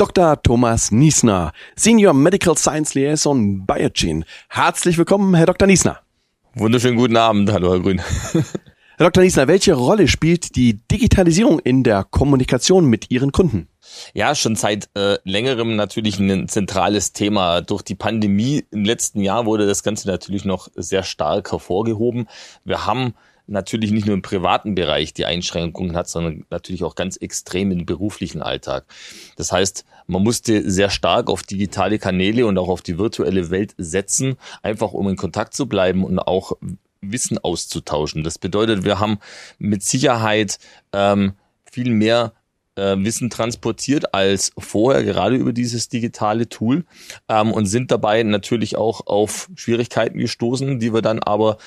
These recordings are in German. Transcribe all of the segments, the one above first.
Dr. Thomas Niesner, Senior Medical Science Liaison Biogen. Herzlich willkommen, Herr Dr. Niesner. Wunderschönen guten Abend. Hallo, Herr Grün. Herr Dr. Niesner, welche Rolle spielt die Digitalisierung in der Kommunikation mit Ihren Kunden? Ja, schon seit äh, längerem natürlich ein zentrales Thema. Durch die Pandemie im letzten Jahr wurde das Ganze natürlich noch sehr stark hervorgehoben. Wir haben natürlich nicht nur im privaten Bereich die Einschränkungen hat, sondern natürlich auch ganz extrem im beruflichen Alltag. Das heißt, man musste sehr stark auf digitale Kanäle und auch auf die virtuelle Welt setzen, einfach um in Kontakt zu bleiben und auch Wissen auszutauschen. Das bedeutet, wir haben mit Sicherheit ähm, viel mehr äh, Wissen transportiert als vorher, gerade über dieses digitale Tool ähm, und sind dabei natürlich auch auf Schwierigkeiten gestoßen, die wir dann aber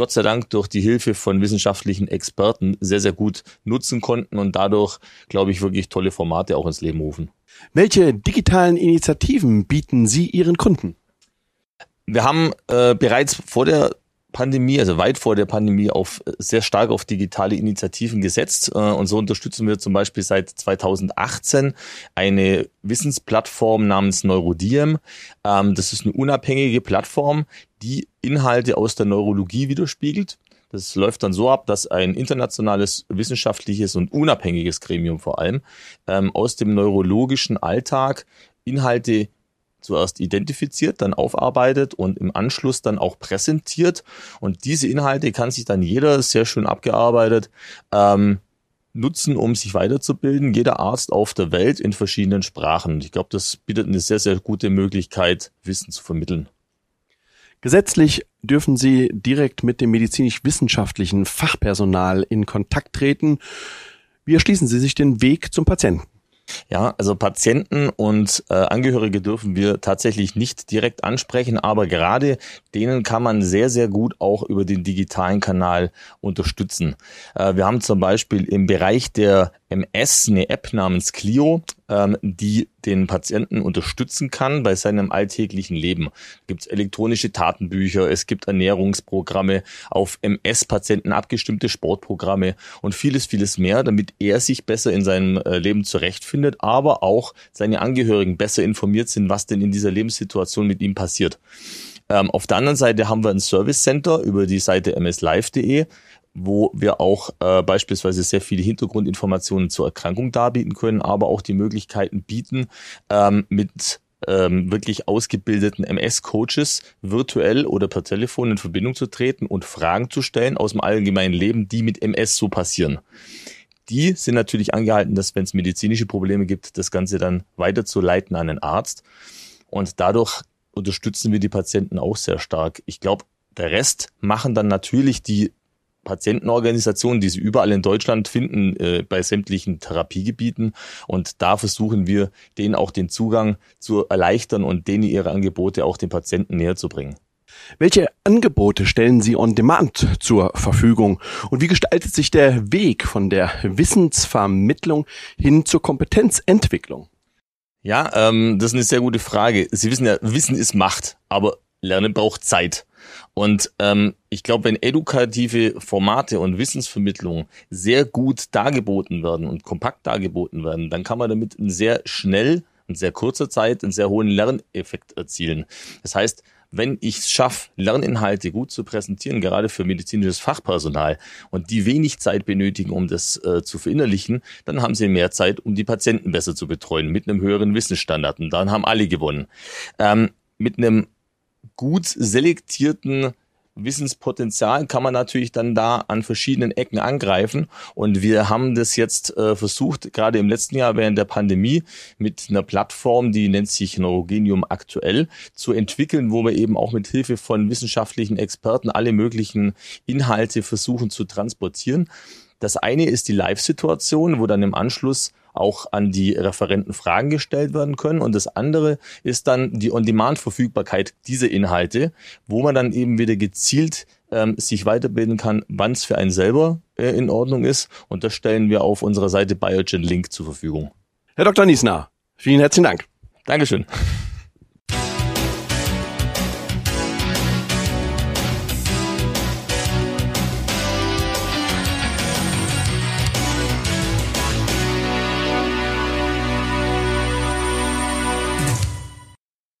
Gott sei Dank durch die Hilfe von wissenschaftlichen Experten sehr, sehr gut nutzen konnten und dadurch, glaube ich, wirklich tolle Formate auch ins Leben rufen. Welche digitalen Initiativen bieten Sie Ihren Kunden? Wir haben äh, bereits vor der Pandemie, also weit vor der Pandemie, auf sehr stark auf digitale Initiativen gesetzt. Äh, und so unterstützen wir zum Beispiel seit 2018 eine Wissensplattform namens Neurodiem. Ähm, das ist eine unabhängige Plattform, die Inhalte aus der Neurologie widerspiegelt. Das läuft dann so ab, dass ein internationales wissenschaftliches und unabhängiges Gremium vor allem ähm, aus dem neurologischen Alltag Inhalte zuerst identifiziert, dann aufarbeitet und im Anschluss dann auch präsentiert. Und diese Inhalte kann sich dann jeder sehr schön abgearbeitet ähm, nutzen, um sich weiterzubilden. Jeder Arzt auf der Welt in verschiedenen Sprachen. Ich glaube, das bietet eine sehr, sehr gute Möglichkeit, Wissen zu vermitteln. Gesetzlich dürfen Sie direkt mit dem medizinisch-wissenschaftlichen Fachpersonal in Kontakt treten. Wie erschließen Sie sich den Weg zum Patienten? Ja, also Patienten und äh, Angehörige dürfen wir tatsächlich nicht direkt ansprechen, aber gerade denen kann man sehr, sehr gut auch über den digitalen Kanal unterstützen. Äh, wir haben zum Beispiel im Bereich der MS eine App namens Clio, ähm, die den Patienten unterstützen kann bei seinem alltäglichen Leben. Es gibt elektronische Tatenbücher, es gibt Ernährungsprogramme, auf MS-Patienten abgestimmte Sportprogramme und vieles, vieles mehr, damit er sich besser in seinem äh, Leben zurechtfindet, aber auch seine Angehörigen besser informiert sind, was denn in dieser Lebenssituation mit ihm passiert. Ähm, auf der anderen Seite haben wir ein Service Center über die Seite mslive.de, wo wir auch äh, beispielsweise sehr viele Hintergrundinformationen zur Erkrankung darbieten können, aber auch die Möglichkeiten bieten, ähm, mit ähm, wirklich ausgebildeten MS-Coaches virtuell oder per Telefon in Verbindung zu treten und Fragen zu stellen aus dem allgemeinen Leben, die mit MS so passieren. Die sind natürlich angehalten, dass wenn es medizinische Probleme gibt, das Ganze dann weiterzuleiten an einen Arzt. Und dadurch unterstützen wir die Patienten auch sehr stark. Ich glaube, der Rest machen dann natürlich die Patientenorganisationen, die sie überall in Deutschland finden, äh, bei sämtlichen Therapiegebieten. Und da versuchen wir, denen auch den Zugang zu erleichtern und denen ihre Angebote auch den Patienten näher zu bringen. Welche Angebote stellen Sie on demand zur Verfügung? Und wie gestaltet sich der Weg von der Wissensvermittlung hin zur Kompetenzentwicklung? Ja, ähm, das ist eine sehr gute Frage. Sie wissen ja, Wissen ist Macht, aber Lernen braucht Zeit. Und ähm, ich glaube, wenn edukative Formate und Wissensvermittlung sehr gut dargeboten werden und kompakt dargeboten werden, dann kann man damit in sehr schnell in sehr kurzer Zeit einen sehr hohen Lerneffekt erzielen. Das heißt, wenn ich es schaffe, Lerninhalte gut zu präsentieren, gerade für medizinisches Fachpersonal, und die wenig Zeit benötigen, um das äh, zu verinnerlichen, dann haben sie mehr Zeit, um die Patienten besser zu betreuen, mit einem höheren Wissensstandard. Und dann haben alle gewonnen. Ähm, mit einem gut selektierten Wissenspotenzial kann man natürlich dann da an verschiedenen Ecken angreifen. Und wir haben das jetzt äh, versucht, gerade im letzten Jahr während der Pandemie, mit einer Plattform, die nennt sich Neurogenium aktuell, zu entwickeln, wo wir eben auch mit Hilfe von wissenschaftlichen Experten alle möglichen Inhalte versuchen zu transportieren. Das eine ist die Live-Situation, wo dann im Anschluss auch an die Referenten Fragen gestellt werden können. Und das andere ist dann die On-Demand-Verfügbarkeit dieser Inhalte, wo man dann eben wieder gezielt ähm, sich weiterbilden kann, wann es für einen selber äh, in Ordnung ist. Und das stellen wir auf unserer Seite Biogen Link zur Verfügung. Herr Dr. Niesner, vielen herzlichen Dank. Dankeschön.